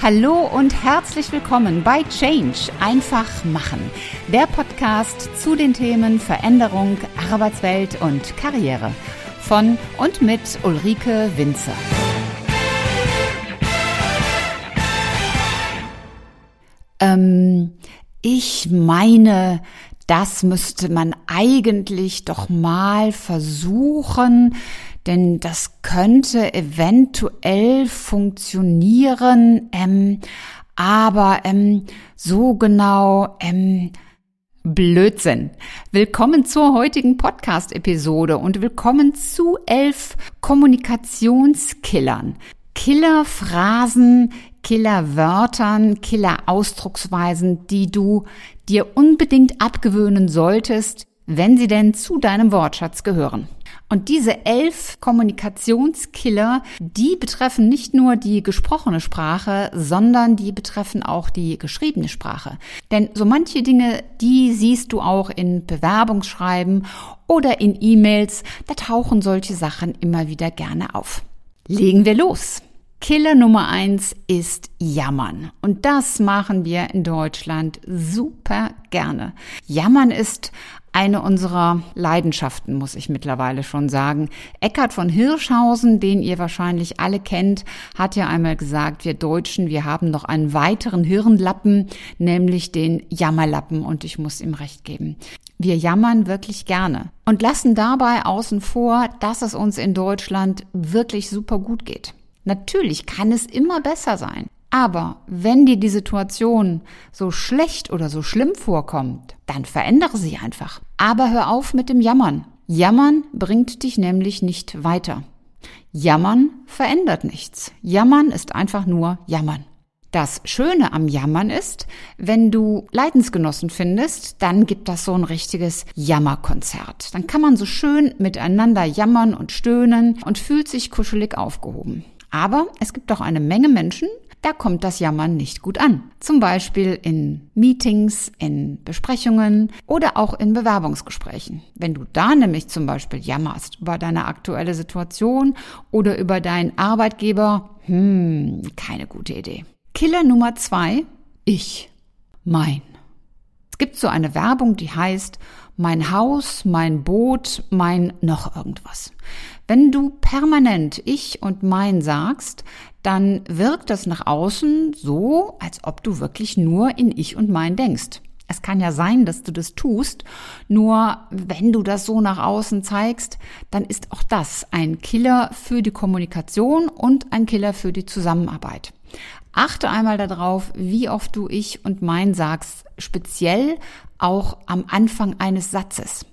Hallo und herzlich willkommen bei Change einfach machen, der Podcast zu den Themen Veränderung, Arbeitswelt und Karriere von und mit Ulrike Winzer. Ähm, ich meine, das müsste man eigentlich doch mal versuchen, denn das könnte eventuell funktionieren, ähm, aber ähm, so genau ähm, Blödsinn. Willkommen zur heutigen Podcast-Episode und willkommen zu elf Kommunikationskillern. Killerphrasen, Killerwörtern, Killerausdrucksweisen, die du dir unbedingt abgewöhnen solltest, wenn sie denn zu deinem Wortschatz gehören. Und diese elf Kommunikationskiller, die betreffen nicht nur die gesprochene Sprache, sondern die betreffen auch die geschriebene Sprache. Denn so manche Dinge, die siehst du auch in Bewerbungsschreiben oder in E-Mails, da tauchen solche Sachen immer wieder gerne auf. Legen wir los. Killer Nummer eins ist Jammern. Und das machen wir in Deutschland super gerne. Jammern ist eine unserer Leidenschaften, muss ich mittlerweile schon sagen. Eckhard von Hirschhausen, den ihr wahrscheinlich alle kennt, hat ja einmal gesagt, wir Deutschen, wir haben noch einen weiteren Hirnlappen, nämlich den Jammerlappen. Und ich muss ihm recht geben. Wir jammern wirklich gerne und lassen dabei außen vor, dass es uns in Deutschland wirklich super gut geht. Natürlich kann es immer besser sein. Aber wenn dir die Situation so schlecht oder so schlimm vorkommt, dann verändere sie einfach. Aber hör auf mit dem Jammern. Jammern bringt dich nämlich nicht weiter. Jammern verändert nichts. Jammern ist einfach nur Jammern. Das Schöne am Jammern ist, wenn du Leidensgenossen findest, dann gibt das so ein richtiges Jammerkonzert. Dann kann man so schön miteinander jammern und stöhnen und fühlt sich kuschelig aufgehoben. Aber es gibt auch eine Menge Menschen, da kommt das Jammern nicht gut an. Zum Beispiel in Meetings, in Besprechungen oder auch in Bewerbungsgesprächen. Wenn du da nämlich zum Beispiel jammerst über deine aktuelle Situation oder über deinen Arbeitgeber, hm, keine gute Idee. Killer Nummer zwei, ich, mein. Es gibt so eine Werbung, die heißt, mein Haus, mein Boot, mein noch irgendwas. Wenn du permanent ich und mein sagst, dann wirkt das nach außen so, als ob du wirklich nur in ich und mein denkst. Es kann ja sein, dass du das tust, nur wenn du das so nach außen zeigst, dann ist auch das ein Killer für die Kommunikation und ein Killer für die Zusammenarbeit. Achte einmal darauf, wie oft du ich und mein sagst, speziell auch am Anfang eines Satzes.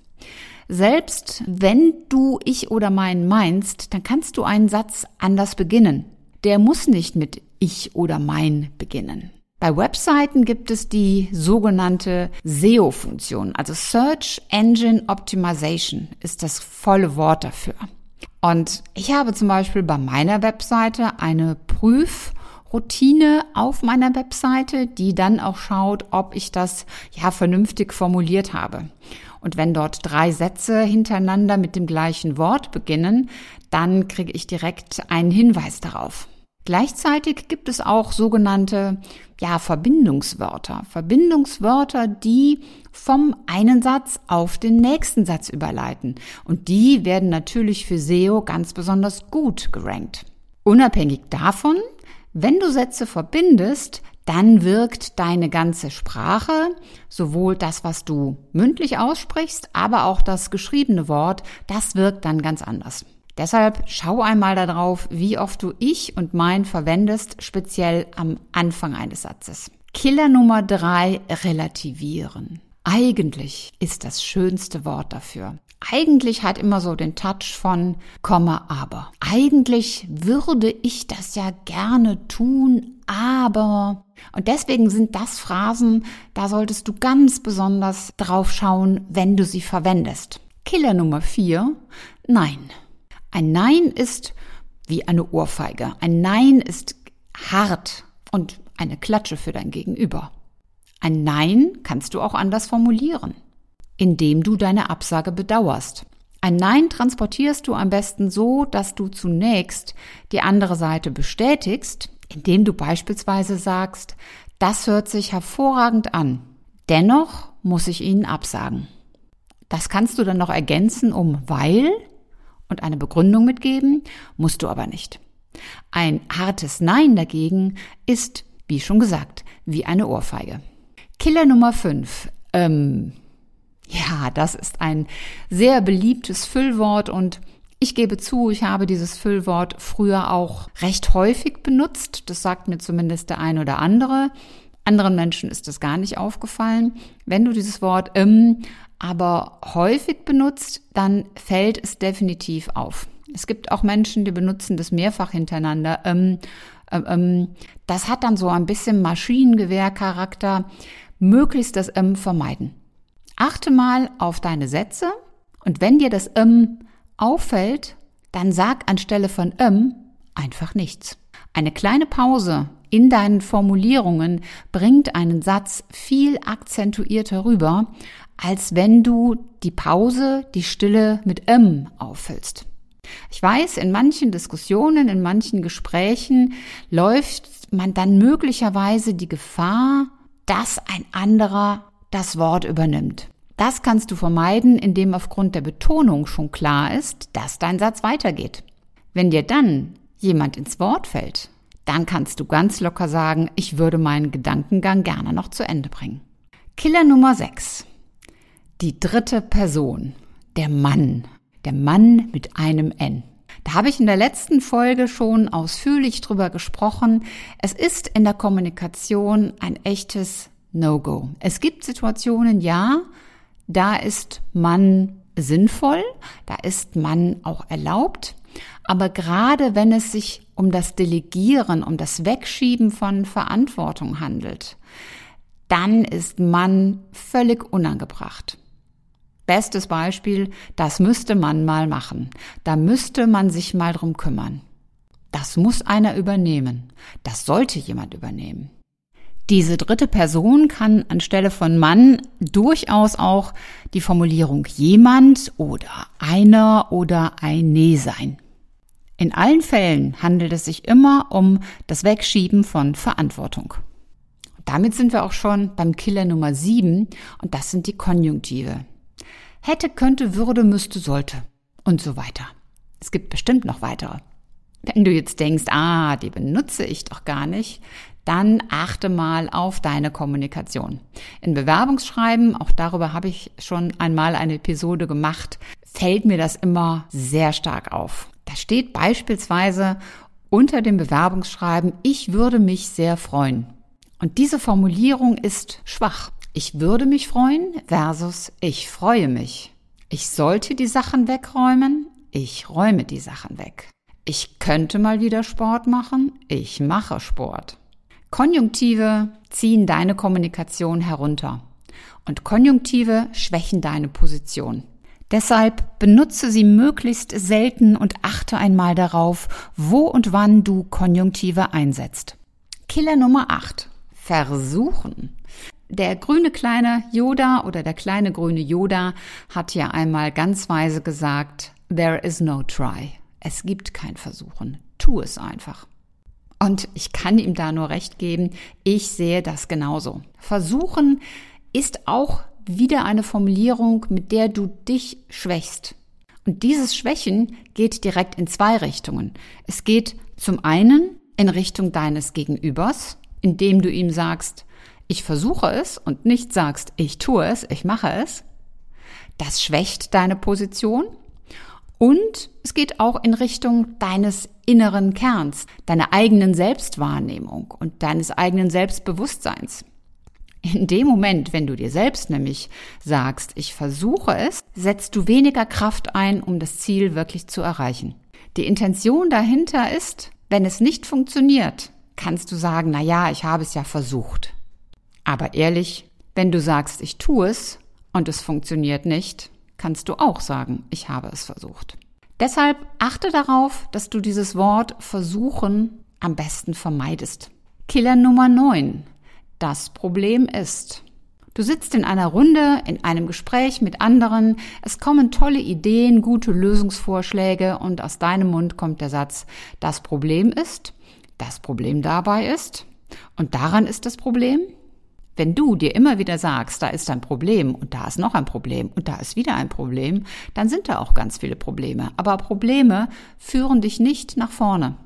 Selbst wenn du ich oder mein meinst, dann kannst du einen Satz anders beginnen. Der muss nicht mit ich oder mein beginnen. Bei Webseiten gibt es die sogenannte SEO-Funktion, also Search Engine Optimization ist das volle Wort dafür. Und ich habe zum Beispiel bei meiner Webseite eine Prüfroutine auf meiner Webseite, die dann auch schaut, ob ich das ja vernünftig formuliert habe. Und wenn dort drei Sätze hintereinander mit dem gleichen Wort beginnen, dann kriege ich direkt einen Hinweis darauf. Gleichzeitig gibt es auch sogenannte ja, Verbindungswörter. Verbindungswörter, die vom einen Satz auf den nächsten Satz überleiten. Und die werden natürlich für SEO ganz besonders gut gerankt. Unabhängig davon, wenn du Sätze verbindest, dann wirkt deine ganze Sprache, sowohl das, was du mündlich aussprichst, aber auch das geschriebene Wort, das wirkt dann ganz anders. Deshalb schau einmal darauf, wie oft du ich und mein verwendest, speziell am Anfang eines Satzes. Killer Nummer drei, relativieren. Eigentlich ist das schönste Wort dafür. Eigentlich hat immer so den Touch von Komma aber. Eigentlich würde ich das ja gerne tun, aber. Und deswegen sind das Phrasen, da solltest du ganz besonders drauf schauen, wenn du sie verwendest. Killer Nummer vier, nein. Ein Nein ist wie eine Ohrfeige. Ein Nein ist hart und eine Klatsche für dein Gegenüber. Ein Nein kannst du auch anders formulieren, indem du deine Absage bedauerst. Ein Nein transportierst du am besten so, dass du zunächst die andere Seite bestätigst, indem du beispielsweise sagst, das hört sich hervorragend an. Dennoch muss ich Ihnen absagen. Das kannst du dann noch ergänzen um weil und eine Begründung mitgeben, musst du aber nicht. Ein hartes Nein dagegen ist, wie schon gesagt, wie eine Ohrfeige. Killer Nummer 5. Ähm, ja, das ist ein sehr beliebtes Füllwort und ich gebe zu, ich habe dieses Füllwort früher auch recht häufig benutzt. Das sagt mir zumindest der ein oder andere. Anderen Menschen ist das gar nicht aufgefallen. Wenn du dieses Wort ähm, aber häufig benutzt, dann fällt es definitiv auf. Es gibt auch Menschen, die benutzen das mehrfach hintereinander. Ähm, ähm, ähm das hat dann so ein bisschen Maschinengewehrcharakter. Möglichst das ähm vermeiden. Achte mal auf deine Sätze und wenn dir das ähm auffällt, dann sag anstelle von ähm einfach nichts. Eine kleine Pause in deinen Formulierungen bringt einen Satz viel akzentuierter rüber, als wenn du die Pause, die Stille mit ähm auffüllst. Ich weiß, in manchen Diskussionen, in manchen Gesprächen läuft man dann möglicherweise die Gefahr, dass ein anderer das Wort übernimmt. Das kannst du vermeiden, indem aufgrund der Betonung schon klar ist, dass dein Satz weitergeht. Wenn dir dann jemand ins Wort fällt, dann kannst du ganz locker sagen, ich würde meinen Gedankengang gerne noch zu Ende bringen. Killer Nummer 6. Die dritte Person. Der Mann. Der Mann mit einem N. Da habe ich in der letzten Folge schon ausführlich drüber gesprochen. Es ist in der Kommunikation ein echtes No-Go. Es gibt Situationen, ja, da ist man sinnvoll, da ist man auch erlaubt. Aber gerade wenn es sich um das Delegieren, um das Wegschieben von Verantwortung handelt, dann ist man völlig unangebracht. Bestes Beispiel, das müsste man mal machen. Da müsste man sich mal drum kümmern. Das muss einer übernehmen. Das sollte jemand übernehmen. Diese dritte Person kann anstelle von Mann durchaus auch die Formulierung jemand oder einer oder eine sein. In allen Fällen handelt es sich immer um das Wegschieben von Verantwortung. Damit sind wir auch schon beim Killer Nummer 7 und das sind die Konjunktive. Hätte, könnte, würde, müsste, sollte und so weiter. Es gibt bestimmt noch weitere. Wenn du jetzt denkst, ah, die benutze ich doch gar nicht, dann achte mal auf deine Kommunikation. In Bewerbungsschreiben, auch darüber habe ich schon einmal eine Episode gemacht, fällt mir das immer sehr stark auf. Da steht beispielsweise unter dem Bewerbungsschreiben, ich würde mich sehr freuen. Und diese Formulierung ist schwach. Ich würde mich freuen versus ich freue mich. Ich sollte die Sachen wegräumen, ich räume die Sachen weg. Ich könnte mal wieder Sport machen, ich mache Sport. Konjunktive ziehen deine Kommunikation herunter und Konjunktive schwächen deine Position. Deshalb benutze sie möglichst selten und achte einmal darauf, wo und wann du Konjunktive einsetzt. Killer Nummer 8. Versuchen. Der grüne kleine Yoda oder der kleine grüne Yoda hat ja einmal ganz weise gesagt, there is no try. Es gibt kein Versuchen. Tu es einfach. Und ich kann ihm da nur recht geben, ich sehe das genauso. Versuchen ist auch wieder eine Formulierung, mit der du dich schwächst. Und dieses Schwächen geht direkt in zwei Richtungen. Es geht zum einen in Richtung deines Gegenübers, indem du ihm sagst, ich versuche es und nicht sagst, ich tue es, ich mache es. Das schwächt deine Position. Und es geht auch in Richtung deines inneren Kerns, deiner eigenen Selbstwahrnehmung und deines eigenen Selbstbewusstseins. In dem Moment, wenn du dir selbst nämlich sagst, ich versuche es, setzt du weniger Kraft ein, um das Ziel wirklich zu erreichen. Die Intention dahinter ist, wenn es nicht funktioniert, kannst du sagen, na ja, ich habe es ja versucht. Aber ehrlich, wenn du sagst, ich tue es und es funktioniert nicht, kannst du auch sagen, ich habe es versucht. Deshalb achte darauf, dass du dieses Wort versuchen am besten vermeidest. Killer Nummer 9. Das Problem ist. Du sitzt in einer Runde, in einem Gespräch mit anderen, es kommen tolle Ideen, gute Lösungsvorschläge und aus deinem Mund kommt der Satz, das Problem ist, Das Problem dabei ist, und daran ist das Problem, wenn du dir immer wieder sagst, da ist ein Problem und da ist noch ein Problem und da ist wieder ein Problem, dann sind da auch ganz viele Probleme. Aber Probleme führen dich nicht nach vorne.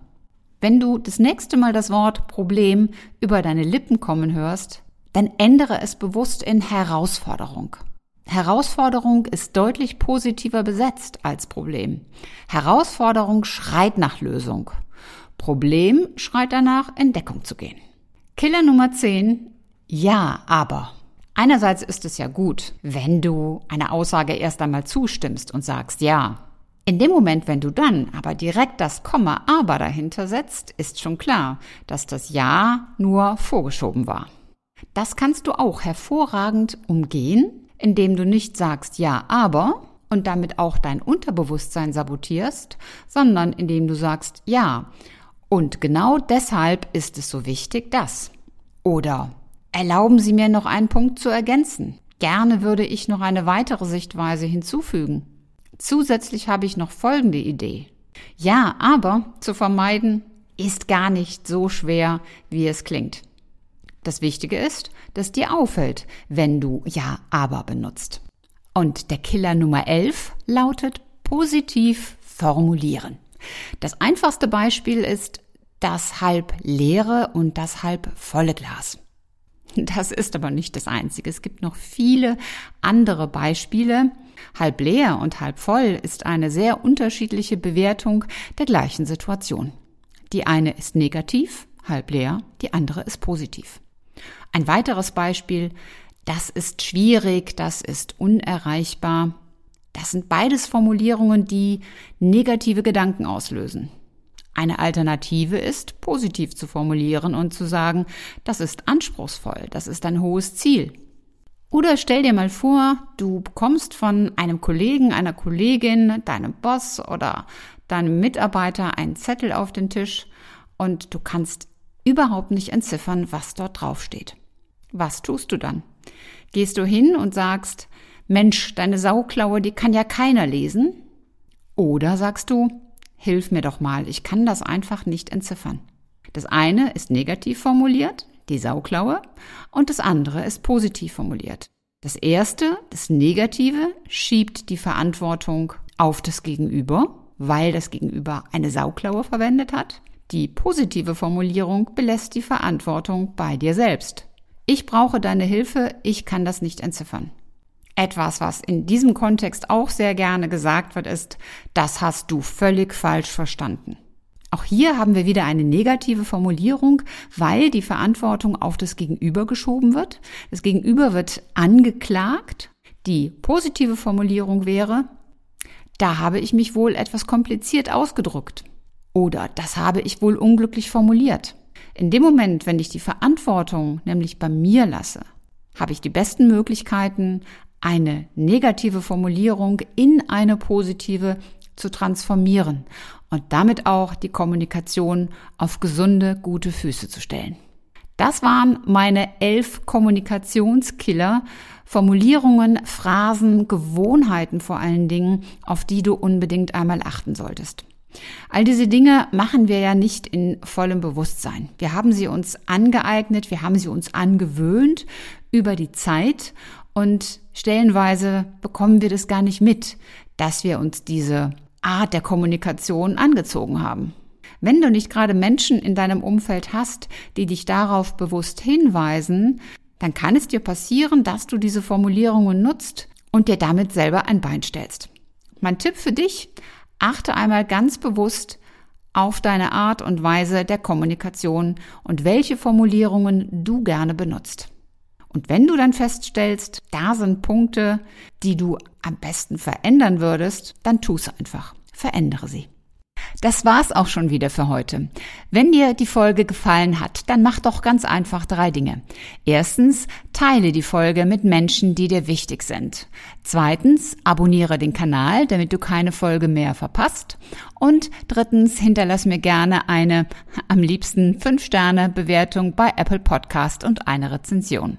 Wenn du das nächste Mal das Wort Problem über deine Lippen kommen hörst, dann ändere es bewusst in Herausforderung. Herausforderung ist deutlich positiver besetzt als Problem. Herausforderung schreit nach Lösung. Problem schreit danach, in Deckung zu gehen. Killer Nummer 10. Ja, aber. Einerseits ist es ja gut, wenn du einer Aussage erst einmal zustimmst und sagst ja. In dem Moment, wenn du dann aber direkt das Komma aber dahinter setzt, ist schon klar, dass das Ja nur vorgeschoben war. Das kannst du auch hervorragend umgehen, indem du nicht sagst Ja, aber und damit auch dein Unterbewusstsein sabotierst, sondern indem du sagst Ja. Und genau deshalb ist es so wichtig, dass. Oder erlauben Sie mir noch einen Punkt zu ergänzen. Gerne würde ich noch eine weitere Sichtweise hinzufügen. Zusätzlich habe ich noch folgende Idee. Ja, aber zu vermeiden ist gar nicht so schwer, wie es klingt. Das Wichtige ist, dass dir auffällt, wenn du Ja, aber benutzt. Und der Killer Nummer 11 lautet positiv formulieren. Das einfachste Beispiel ist das halb leere und das halb volle Glas. Das ist aber nicht das einzige. Es gibt noch viele andere Beispiele. Halb leer und halb voll ist eine sehr unterschiedliche Bewertung der gleichen Situation. Die eine ist negativ, halb leer, die andere ist positiv. Ein weiteres Beispiel, das ist schwierig, das ist unerreichbar. Das sind beides Formulierungen, die negative Gedanken auslösen. Eine Alternative ist, positiv zu formulieren und zu sagen, das ist anspruchsvoll, das ist ein hohes Ziel. Oder stell dir mal vor, du bekommst von einem Kollegen, einer Kollegin, deinem Boss oder deinem Mitarbeiter einen Zettel auf den Tisch und du kannst überhaupt nicht entziffern, was dort draufsteht. Was tust du dann? Gehst du hin und sagst, Mensch, deine Sauklaue, die kann ja keiner lesen? Oder sagst du, hilf mir doch mal, ich kann das einfach nicht entziffern. Das eine ist negativ formuliert, die Sauklaue, und das andere ist positiv formuliert. Das erste, das Negative, schiebt die Verantwortung auf das Gegenüber, weil das Gegenüber eine Sauklaue verwendet hat. Die positive Formulierung belässt die Verantwortung bei dir selbst. Ich brauche deine Hilfe, ich kann das nicht entziffern. Etwas, was in diesem Kontext auch sehr gerne gesagt wird, ist, das hast du völlig falsch verstanden. Auch hier haben wir wieder eine negative Formulierung, weil die Verantwortung auf das Gegenüber geschoben wird. Das Gegenüber wird angeklagt. Die positive Formulierung wäre, da habe ich mich wohl etwas kompliziert ausgedrückt. Oder das habe ich wohl unglücklich formuliert. In dem Moment, wenn ich die Verantwortung nämlich bei mir lasse, habe ich die besten Möglichkeiten, eine negative Formulierung in eine positive zu transformieren und damit auch die Kommunikation auf gesunde, gute Füße zu stellen. Das waren meine elf Kommunikationskiller, Formulierungen, Phrasen, Gewohnheiten vor allen Dingen, auf die du unbedingt einmal achten solltest. All diese Dinge machen wir ja nicht in vollem Bewusstsein. Wir haben sie uns angeeignet, wir haben sie uns angewöhnt über die Zeit und stellenweise bekommen wir das gar nicht mit, dass wir uns diese Art der Kommunikation angezogen haben. Wenn du nicht gerade Menschen in deinem Umfeld hast, die dich darauf bewusst hinweisen, dann kann es dir passieren, dass du diese Formulierungen nutzt und dir damit selber ein Bein stellst. Mein Tipp für dich, achte einmal ganz bewusst auf deine Art und Weise der Kommunikation und welche Formulierungen du gerne benutzt. Und wenn du dann feststellst, da sind Punkte, die du am besten verändern würdest, dann tu es einfach. Verändere sie. Das war's auch schon wieder für heute. Wenn dir die Folge gefallen hat, dann mach doch ganz einfach drei Dinge. Erstens, teile die Folge mit Menschen, die dir wichtig sind. Zweitens, abonniere den Kanal, damit du keine Folge mehr verpasst. Und drittens, hinterlass mir gerne eine, am liebsten 5 Sterne Bewertung bei Apple Podcast und eine Rezension.